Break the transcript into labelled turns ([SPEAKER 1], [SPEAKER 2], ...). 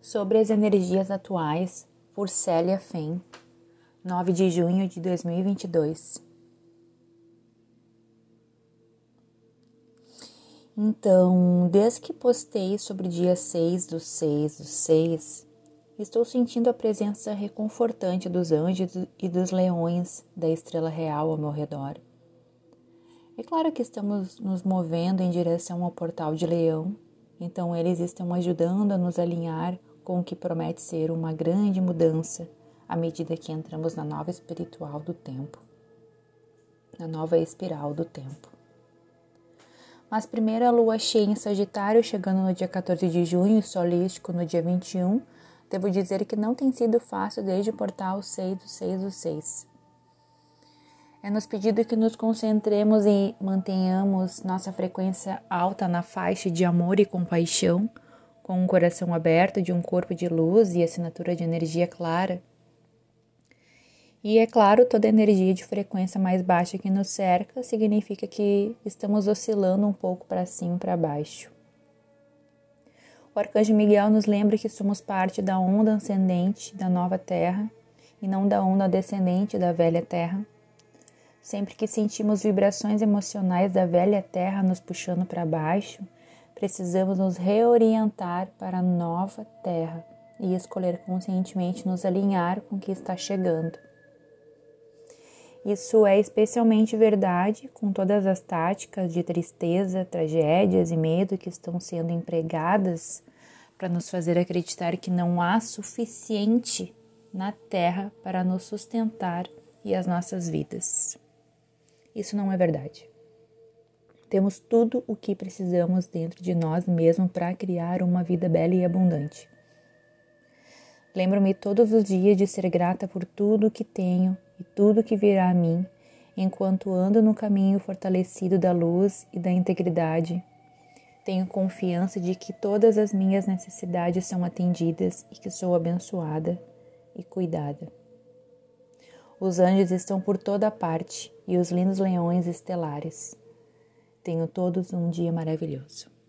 [SPEAKER 1] Sobre as energias atuais, por Célia Fen, 9 de junho de 2022. Então, desde que postei sobre o dia 6 do 6 do 6, estou sentindo a presença reconfortante dos anjos e dos leões da estrela real ao meu redor. É claro que estamos nos movendo em direção ao portal de leão, então eles estão ajudando a nos alinhar com o que promete ser uma grande mudança à medida que entramos na nova espiritual do tempo, na nova espiral do tempo. Mas primeiro a lua cheia em Sagitário, chegando no dia 14 de junho e solístico no dia 21, devo dizer que não tem sido fácil desde o portal 6 do 6 do 6. É nos pedido que nos concentremos e mantenhamos nossa frequência alta na faixa de amor e compaixão, com um coração aberto de um corpo de luz e assinatura de energia clara. E é claro, toda energia de frequência mais baixa que nos cerca significa que estamos oscilando um pouco para cima e para baixo. O arcanjo Miguel nos lembra que somos parte da onda ascendente da nova terra e não da onda descendente da velha terra. Sempre que sentimos vibrações emocionais da velha terra nos puxando para baixo, precisamos nos reorientar para a nova terra e escolher conscientemente nos alinhar com o que está chegando. Isso é especialmente verdade com todas as táticas de tristeza, tragédias e medo que estão sendo empregadas para nos fazer acreditar que não há suficiente na Terra para nos sustentar e as nossas vidas. Isso não é verdade. Temos tudo o que precisamos dentro de nós mesmos para criar uma vida bela e abundante. Lembro-me todos os dias de ser grata por tudo que tenho e tudo que virá a mim, enquanto ando no caminho fortalecido da luz e da integridade. Tenho confiança de que todas as minhas necessidades são atendidas e que sou abençoada e cuidada. Os anjos estão por toda parte e os lindos leões estelares. Tenho todos um dia maravilhoso.